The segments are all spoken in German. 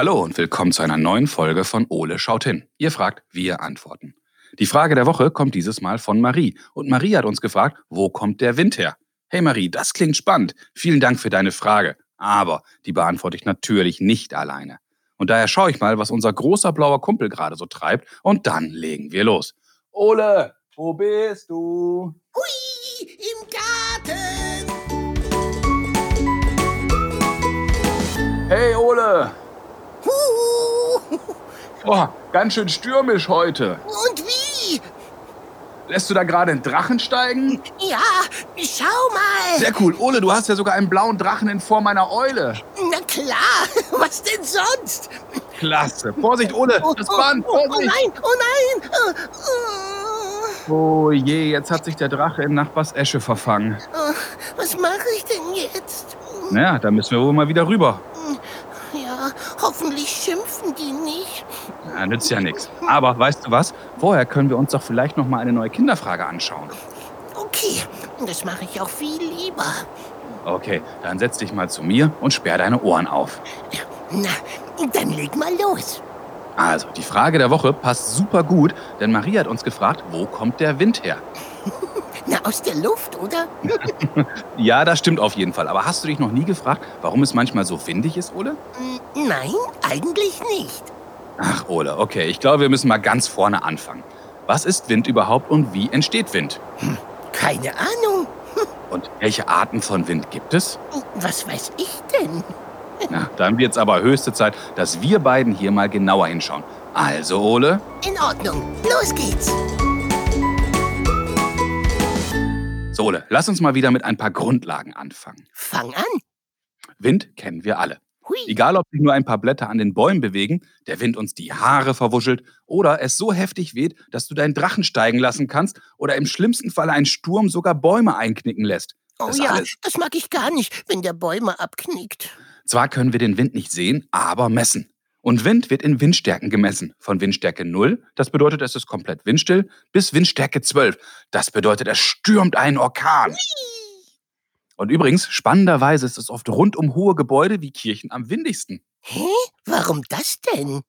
Hallo und willkommen zu einer neuen Folge von Ole schaut hin. Ihr fragt, wir antworten. Die Frage der Woche kommt dieses Mal von Marie. Und Marie hat uns gefragt, wo kommt der Wind her? Hey Marie, das klingt spannend. Vielen Dank für deine Frage. Aber die beantworte ich natürlich nicht alleine. Und daher schaue ich mal, was unser großer blauer Kumpel gerade so treibt. Und dann legen wir los. Ole, wo bist du? Hui, im Garten. Hey Ole! Oh, ganz schön stürmisch heute. Und wie? Lässt du da gerade einen Drachen steigen? Ja, schau mal. Sehr cool. Ole, du hast ja sogar einen blauen Drachen in Form einer Eule. Na klar, was denn sonst? Klasse. Vorsicht, Ole, das Band. oh, oh nein, oh nein. Oh, Oh je, jetzt hat sich der Drache in Nachbars Esche verfangen. oh, was mache ich denn jetzt? Naja, da müssen wir wohl mal wieder rüber. Ja, hoffentlich schimpfen die nicht. Ja, nützt ja nichts. Aber weißt du was? Vorher können wir uns doch vielleicht noch mal eine neue Kinderfrage anschauen. Okay, das mache ich auch viel lieber. Okay, dann setz dich mal zu mir und sperr deine Ohren auf. Na, dann leg mal los. Also, die Frage der Woche passt super gut, denn Marie hat uns gefragt, wo kommt der Wind her? Na, aus der Luft, oder? Ja, das stimmt auf jeden Fall. Aber hast du dich noch nie gefragt, warum es manchmal so windig ist, Ole? Nein, eigentlich nicht. Ach, Ole, okay. Ich glaube, wir müssen mal ganz vorne anfangen. Was ist Wind überhaupt und wie entsteht Wind? Keine Ahnung. Und welche Arten von Wind gibt es? Was weiß ich denn? Na, dann wird's aber höchste Zeit, dass wir beiden hier mal genauer hinschauen. Also, Ole, In Ordnung, los geht's. so Ole, lass uns mal wieder mit ein paar Grundlagen anfangen. Fang an. Wind kennen wir alle. Hui. Egal, ob sich nur ein paar Blätter an den Bäumen bewegen, der Wind uns die Haare verwuschelt oder es so heftig weht, dass du deinen Drachen steigen lassen kannst oder im schlimmsten Fall ein Sturm sogar Bäume einknicken lässt. Oh Das ja, alles. das mag ich gar nicht, wenn der Bäume abknickt. Zwar können wir den Wind nicht sehen, aber messen. Und Wind wird in Windstärken gemessen. Von Windstärke 0, das bedeutet, es ist komplett windstill, bis Windstärke 12. Das bedeutet, es stürmt einen Orkan. Und übrigens, spannenderweise ist es oft rund um hohe Gebäude wie Kirchen am windigsten. Hä? Warum das denn?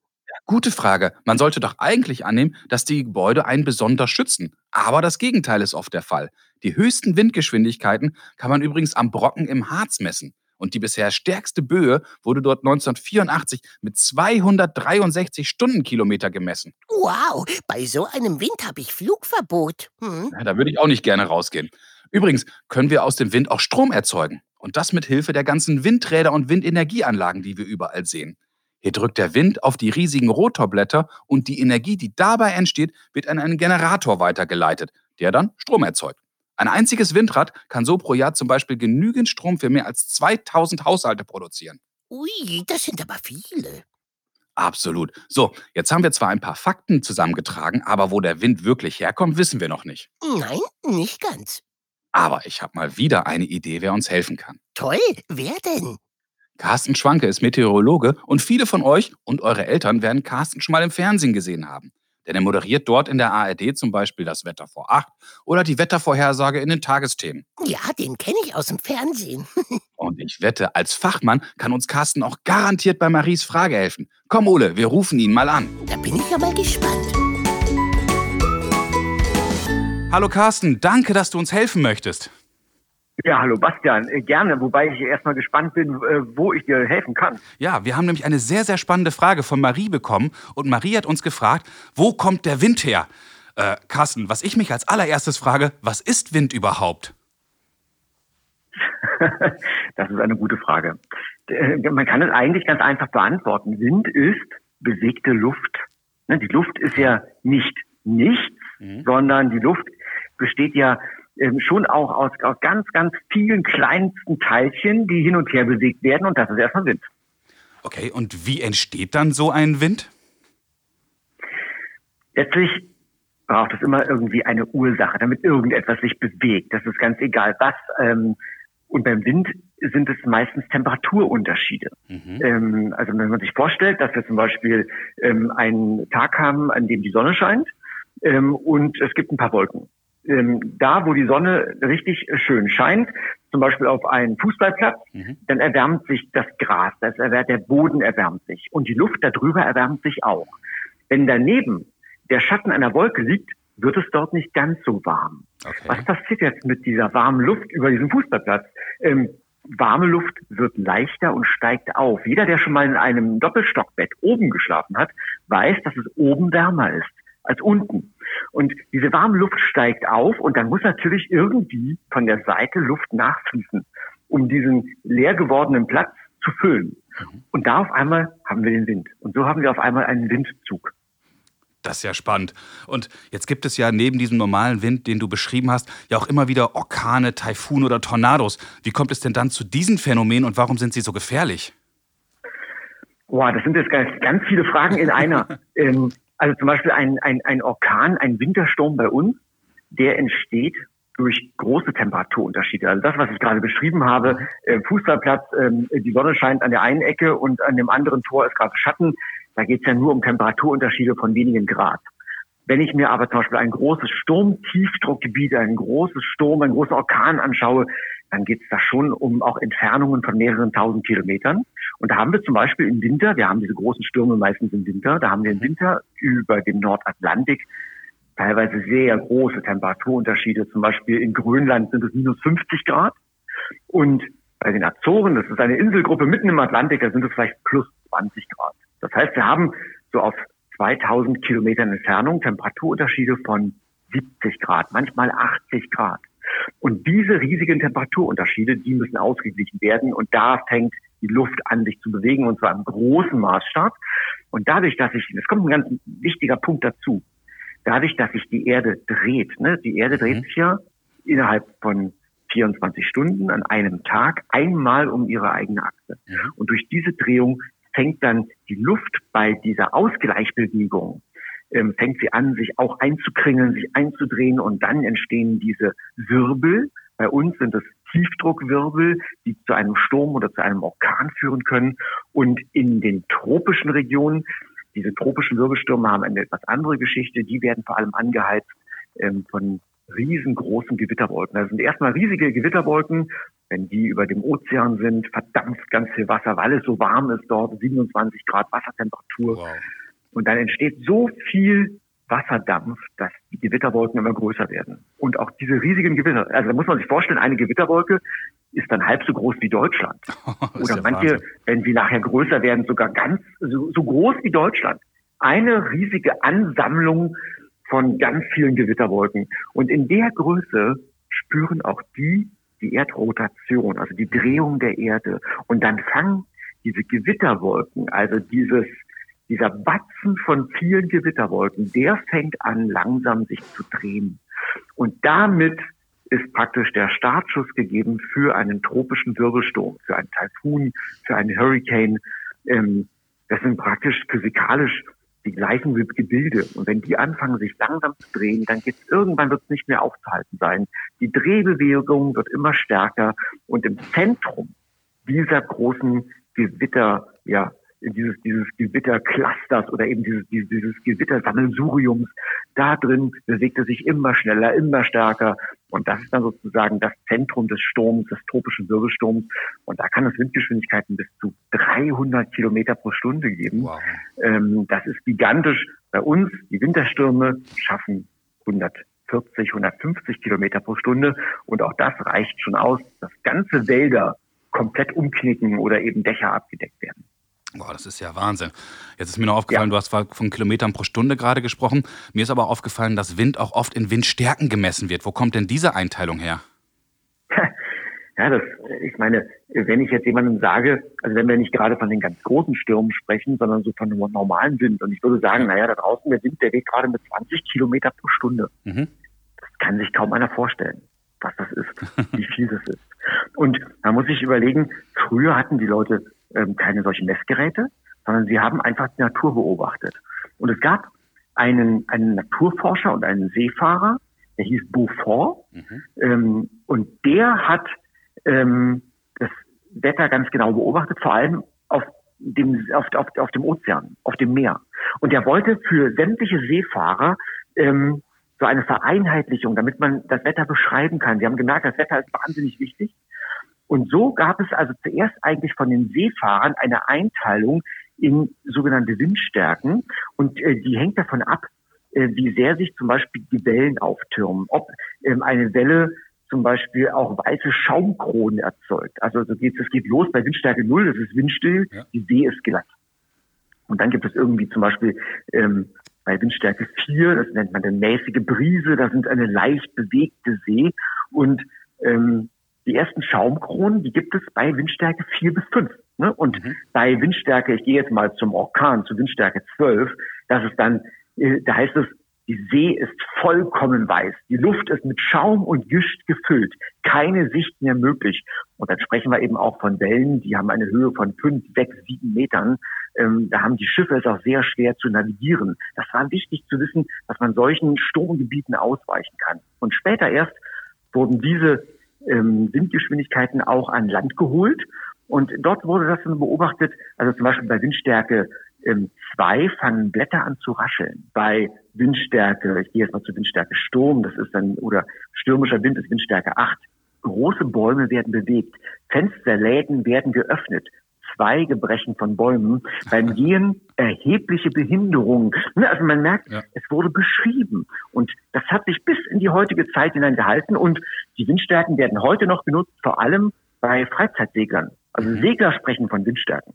Gute Frage. Man sollte doch eigentlich annehmen, dass die Gebäude einen besonders schützen. Aber das Gegenteil ist oft der Fall. Die höchsten Windgeschwindigkeiten kann man übrigens am Brocken im Harz messen. Und die bisher stärkste Böe wurde dort 1984 mit 263 Stundenkilometer gemessen. Wow, bei so einem Wind habe ich Flugverbot. Hm? Ja, da würde ich auch nicht gerne rausgehen. Übrigens können wir aus dem Wind auch Strom erzeugen. Und das mit Hilfe der ganzen Windräder und Windenergieanlagen, die wir überall sehen. Hier drückt der Wind auf die riesigen Rotorblätter und die Energie, die dabei entsteht, wird an einen Generator weitergeleitet, der dann Strom erzeugt. Ein einziges Windrad kann so pro Jahr zum Beispiel genügend Strom für mehr als 2000 Haushalte produzieren. Ui, das sind aber viele. Absolut. So, jetzt haben wir zwar ein paar Fakten zusammengetragen, aber wo der Wind wirklich herkommt, wissen wir noch nicht. Nein, nicht ganz. Aber ich habe mal wieder eine Idee, wer uns helfen kann. Toll, wer denn? Carsten Schwanke ist Meteorologe und viele von euch und eure Eltern werden Carsten schon mal im Fernsehen gesehen haben. Denn er moderiert dort in der ARD zum Beispiel das Wetter vor acht oder die Wettervorhersage in den Tagesthemen. Ja, den kenne ich aus dem Fernsehen. Und ich wette, als Fachmann kann uns Carsten auch garantiert bei Maries Frage helfen. Komm, Ole, wir rufen ihn mal an. Da bin ich ja mal gespannt. Hallo Carsten, danke, dass du uns helfen möchtest. Ja, hallo Bastian, Äh, gerne, wobei ich erstmal gespannt bin, äh, wo ich dir helfen kann. Ja, wir haben nämlich eine sehr, sehr spannende Frage von Marie bekommen und Marie hat uns gefragt, wo kommt der Wind her? Äh, Carsten, was ich mich als allererstes frage, was ist Wind überhaupt? Das ist eine gute Frage. Äh, Man kann es eigentlich ganz einfach beantworten. Wind ist bewegte Luft. Ne, Die Luft ist ja nicht nichts, sondern die Luft besteht ja ähm, schon auch aus, aus ganz, ganz vielen kleinsten Teilchen, die hin und her bewegt werden und das ist erstmal Wind. Okay, und wie entsteht dann so ein Wind? Letztlich braucht es immer irgendwie eine Ursache, damit irgendetwas sich bewegt. Das ist ganz egal was. Ähm, und beim Wind sind es meistens Temperaturunterschiede. Ähm, also wenn man sich vorstellt, dass wir zum Beispiel einen Tag haben, an dem die Sonne scheint und es gibt ein paar Wolken. Ähm, da, wo die Sonne richtig schön scheint, zum Beispiel auf einen Fußballplatz, mhm. dann erwärmt sich das Gras, das erwärmt, der Boden erwärmt sich und die Luft darüber erwärmt sich auch. Wenn daneben der Schatten einer Wolke liegt, wird es dort nicht ganz so warm. Okay. Was passiert jetzt mit dieser warmen Luft über diesem Fußballplatz? Ähm, warme Luft wird leichter und steigt auf. Jeder, der schon mal in einem Doppelstockbett oben geschlafen hat, weiß, dass es oben wärmer ist als unten. Und diese warme Luft steigt auf und dann muss natürlich irgendwie von der Seite Luft nachfließen, um diesen leer gewordenen Platz zu füllen. Mhm. Und da auf einmal haben wir den Wind. Und so haben wir auf einmal einen Windzug. Das ist ja spannend. Und jetzt gibt es ja neben diesem normalen Wind, den du beschrieben hast, ja auch immer wieder Orkane, Taifun oder Tornados. Wie kommt es denn dann zu diesen Phänomenen und warum sind sie so gefährlich? Boah, das sind jetzt ganz, ganz viele Fragen in einer. ähm, also zum Beispiel ein, ein, ein Orkan, ein Wintersturm bei uns, der entsteht durch große Temperaturunterschiede. Also das, was ich gerade beschrieben habe, äh, Fußballplatz, äh, die Sonne scheint an der einen Ecke und an dem anderen Tor ist gerade Schatten. Da geht es ja nur um Temperaturunterschiede von wenigen Grad. Wenn ich mir aber zum Beispiel ein großes Sturmtiefdruckgebiet, ein großes Sturm, einen großen Orkan anschaue, dann geht es da schon um auch Entfernungen von mehreren tausend Kilometern. Und da haben wir zum Beispiel im Winter, wir haben diese großen Stürme meistens im Winter, da haben wir im Winter über dem Nordatlantik teilweise sehr große Temperaturunterschiede. Zum Beispiel in Grönland sind es minus 50 Grad. Und bei den Azoren, das ist eine Inselgruppe mitten im Atlantik, da sind es vielleicht plus 20 Grad. Das heißt, wir haben so auf 2000 Kilometern Entfernung Temperaturunterschiede von 70 Grad, manchmal 80 Grad. Und diese riesigen Temperaturunterschiede, die müssen ausgeglichen werden. Und da fängt die Luft an, sich zu bewegen, und zwar im großen Maßstab. Und dadurch, dass ich, es kommt ein ganz wichtiger Punkt dazu, dadurch, dass sich die Erde dreht, ne, die Erde dreht mhm. sich ja innerhalb von 24 Stunden an einem Tag einmal um ihre eigene Achse. Mhm. Und durch diese Drehung fängt dann die Luft bei dieser Ausgleichbewegung ähm, fängt sie an, sich auch einzukringeln, sich einzudrehen und dann entstehen diese Wirbel. Bei uns sind es Tiefdruckwirbel, die zu einem Sturm oder zu einem Orkan führen können. Und in den tropischen Regionen, diese tropischen Wirbelstürme haben eine etwas andere Geschichte. Die werden vor allem angeheizt ähm, von riesengroßen Gewitterwolken. Das sind erstmal riesige Gewitterwolken. Wenn die über dem Ozean sind, verdampft ganz viel Wasser, weil es so warm ist dort, 27 Grad Wassertemperatur. Wow. Und dann entsteht so viel Wasserdampf, dass die Gewitterwolken immer größer werden. Und auch diese riesigen Gewitter, also da muss man sich vorstellen, eine Gewitterwolke ist dann halb so groß wie Deutschland. Oder manche, Wahnsinn. wenn sie nachher größer werden, sogar ganz so, so groß wie Deutschland. Eine riesige Ansammlung von ganz vielen Gewitterwolken. Und in der Größe spüren auch die die Erdrotation, also die Drehung der Erde. Und dann fangen diese Gewitterwolken, also dieses dieser Batzen von vielen Gewitterwolken, der fängt an, langsam sich zu drehen. Und damit ist praktisch der Startschuss gegeben für einen tropischen Wirbelsturm, für einen Taifun, für einen Hurricane. Ähm, das sind praktisch physikalisch die gleichen Gebilde. Und wenn die anfangen, sich langsam zu drehen, dann geht's irgendwann wird es nicht mehr aufzuhalten sein. Die Drehbewegung wird immer stärker und im Zentrum dieser großen Gewitter, ja, dieses, dieses Gewitterclusters oder eben dieses, dieses, dieses Gewittersammelsuriums, da drin bewegt er sich immer schneller, immer stärker. Und das ist dann sozusagen das Zentrum des Sturms, des tropischen Wirbelsturms. Und da kann es Windgeschwindigkeiten bis zu 300 Kilometer pro Stunde geben. Wow. Ähm, das ist gigantisch. Bei uns, die Winterstürme schaffen 140, 150 Kilometer pro Stunde. Und auch das reicht schon aus, dass ganze Wälder komplett umknicken oder eben Dächer abgedeckt werden. Boah, das ist ja Wahnsinn. Jetzt ist mir noch aufgefallen, ja. du hast zwar von Kilometern pro Stunde gerade gesprochen. Mir ist aber aufgefallen, dass Wind auch oft in Windstärken gemessen wird. Wo kommt denn diese Einteilung her? Ja, das, ich meine, wenn ich jetzt jemandem sage, also wenn wir nicht gerade von den ganz großen Stürmen sprechen, sondern so von einem normalen Wind, und ich würde sagen, naja, da draußen der Wind, der weht gerade mit 20 Kilometer pro Stunde. Mhm. Das kann sich kaum einer vorstellen, was das ist, wie viel das ist. Und man muss sich überlegen, früher hatten die Leute ähm, keine solchen Messgeräte, sondern sie haben einfach die Natur beobachtet. Und es gab einen, einen Naturforscher und einen Seefahrer, der hieß Beaufort, mhm. ähm, und der hat ähm, das Wetter ganz genau beobachtet, vor allem auf dem, auf, auf, auf dem Ozean, auf dem Meer. Und er wollte für sämtliche Seefahrer ähm, so eine Vereinheitlichung, damit man das Wetter beschreiben kann. Sie haben gemerkt, das Wetter ist wahnsinnig wichtig. Und so gab es also zuerst eigentlich von den Seefahrern eine Einteilung in sogenannte Windstärken. Und äh, die hängt davon ab, äh, wie sehr sich zum Beispiel die Wellen auftürmen. Ob ähm, eine Welle zum Beispiel auch weiße Schaumkronen erzeugt. Also so geht, es geht los bei Windstärke null, das ist windstill, ja. die See ist glatt. Und dann gibt es irgendwie zum Beispiel ähm, bei Windstärke 4, das nennt man eine mäßige Brise, da sind eine leicht bewegte See. Und ähm, die ersten Schaumkronen, die gibt es bei Windstärke 4 bis 5. Ne? Und mhm. bei Windstärke, ich gehe jetzt mal zum Orkan, zu Windstärke 12, das ist dann, äh, da heißt es, die See ist vollkommen weiß. Die Luft ist mit Schaum und Gischt gefüllt. Keine Sicht mehr möglich. Und dann sprechen wir eben auch von Wellen, die haben eine Höhe von fünf, sechs, sieben Metern. Ähm, da haben die Schiffe es auch sehr schwer zu navigieren. Das war wichtig zu wissen, dass man solchen Sturmgebieten ausweichen kann. Und später erst wurden diese ähm, Windgeschwindigkeiten auch an Land geholt. Und dort wurde das dann beobachtet, also zum Beispiel bei Windstärke ähm, fangen Blätter an zu rascheln. Bei Windstärke, ich gehe jetzt mal zu Windstärke Sturm, das ist dann, oder stürmischer Wind ist Windstärke 8. Große Bäume werden bewegt, Fensterläden werden geöffnet, Zweige brechen von Bäumen, beim Gehen erhebliche Behinderungen. Ne, also man merkt, ja. es wurde beschrieben. Und das hat sich bis in die heutige Zeit hinein gehalten. Und die Windstärken werden heute noch genutzt, vor allem bei Freizeitseglern. Also mhm. Segler sprechen von Windstärken.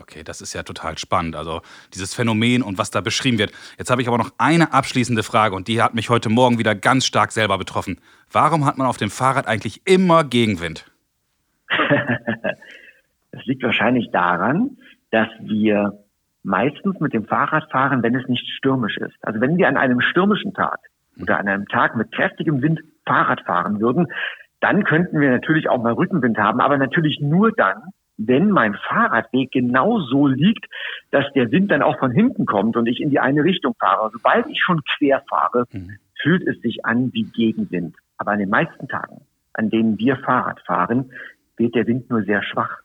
Okay, das ist ja total spannend. Also dieses Phänomen und was da beschrieben wird. Jetzt habe ich aber noch eine abschließende Frage und die hat mich heute Morgen wieder ganz stark selber betroffen. Warum hat man auf dem Fahrrad eigentlich immer Gegenwind? das liegt wahrscheinlich daran, dass wir meistens mit dem Fahrrad fahren, wenn es nicht stürmisch ist. Also wenn wir an einem stürmischen Tag oder an einem Tag mit kräftigem Wind Fahrrad fahren würden, dann könnten wir natürlich auch mal Rückenwind haben, aber natürlich nur dann, wenn mein Fahrradweg genau so liegt, dass der Wind dann auch von hinten kommt und ich in die eine Richtung fahre. Sobald ich schon quer fahre, mhm. fühlt es sich an wie Gegenwind. Aber an den meisten Tagen, an denen wir Fahrrad fahren, wird der Wind nur sehr schwach.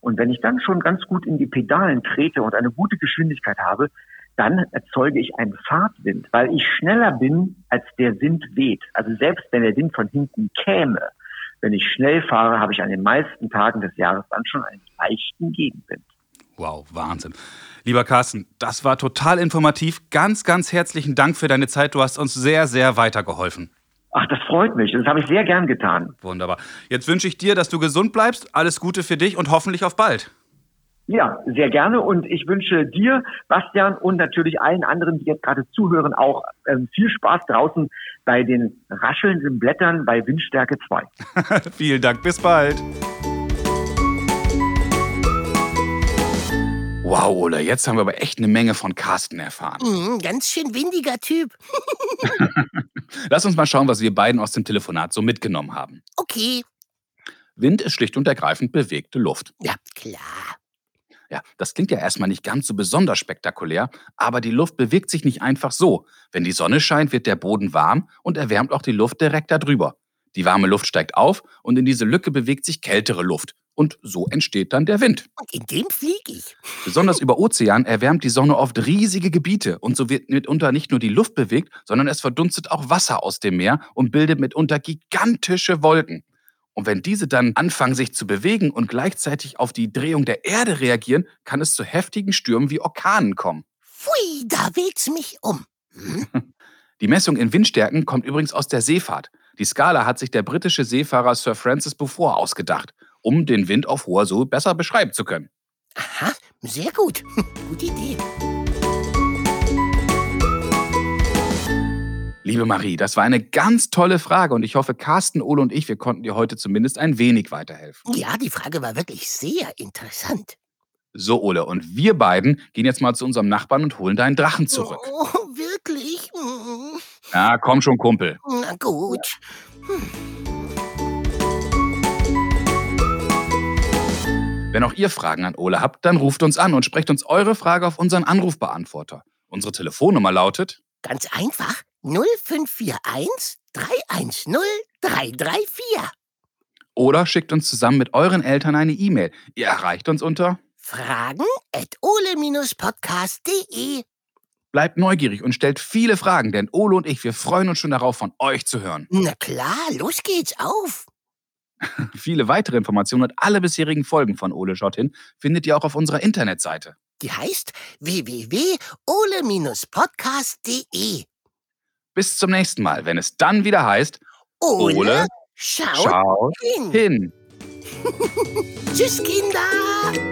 Und wenn ich dann schon ganz gut in die Pedalen trete und eine gute Geschwindigkeit habe, dann erzeuge ich einen Fahrtwind, weil ich schneller bin, als der Wind weht. Also selbst wenn der Wind von hinten käme, wenn ich schnell fahre, habe ich an den meisten Tagen des Jahres dann schon einen leichten Gegenwind. Wow, Wahnsinn. Lieber Carsten, das war total informativ. Ganz, ganz herzlichen Dank für deine Zeit. Du hast uns sehr, sehr weitergeholfen. Ach, das freut mich. Das habe ich sehr gern getan. Wunderbar. Jetzt wünsche ich dir, dass du gesund bleibst. Alles Gute für dich und hoffentlich auf bald. Ja, sehr gerne. Und ich wünsche dir, Bastian, und natürlich allen anderen, die jetzt gerade zuhören, auch ähm, viel Spaß draußen bei den raschelnden Blättern bei Windstärke 2. Vielen Dank. Bis bald. Wow, Ola, jetzt haben wir aber echt eine Menge von Carsten erfahren. Mhm, ganz schön windiger Typ. Lass uns mal schauen, was wir beiden aus dem Telefonat so mitgenommen haben. Okay. Wind ist schlicht und ergreifend bewegte Luft. Ja, klar. Ja, das klingt ja erstmal nicht ganz so besonders spektakulär, aber die Luft bewegt sich nicht einfach so. Wenn die Sonne scheint, wird der Boden warm und erwärmt auch die Luft direkt darüber. Die warme Luft steigt auf und in diese Lücke bewegt sich kältere Luft. Und so entsteht dann der Wind. Und in dem fliege ich. Besonders über Ozean erwärmt die Sonne oft riesige Gebiete und so wird mitunter nicht nur die Luft bewegt, sondern es verdunstet auch Wasser aus dem Meer und bildet mitunter gigantische Wolken. Und wenn diese dann anfangen, sich zu bewegen und gleichzeitig auf die Drehung der Erde reagieren, kann es zu heftigen Stürmen wie Orkanen kommen. Pfui, da weht's mich um. Hm? Die Messung in Windstärken kommt übrigens aus der Seefahrt. Die Skala hat sich der britische Seefahrer Sir Francis Beaufort ausgedacht, um den Wind auf hoher See besser beschreiben zu können. Aha, sehr gut. Gute Idee. Liebe Marie, das war eine ganz tolle Frage und ich hoffe, Carsten, Ole und ich, wir konnten dir heute zumindest ein wenig weiterhelfen. Ja, die Frage war wirklich sehr interessant. So, Ole, und wir beiden gehen jetzt mal zu unserem Nachbarn und holen deinen Drachen zurück. Oh, wirklich? Ja, komm schon, Kumpel. Na gut. Hm. Wenn auch ihr Fragen an Ole habt, dann ruft uns an und sprecht uns eure Frage auf unseren Anrufbeantworter. Unsere Telefonnummer lautet Ganz einfach 0541 310 334. Oder schickt uns zusammen mit euren Eltern eine E-Mail. Ihr erreicht uns unter fragen at ole-podcast.de. Bleibt neugierig und stellt viele Fragen, denn Ole und ich, wir freuen uns schon darauf, von euch zu hören. Na klar, los geht's auf. Viele weitere Informationen und alle bisherigen Folgen von Ole schaut hin findet ihr auch auf unserer Internetseite. Die heißt www.ole-podcast.de. Bis zum nächsten Mal, wenn es dann wieder heißt Ole, Ole schaut schaut hin. hin. Tschüss, Kinder.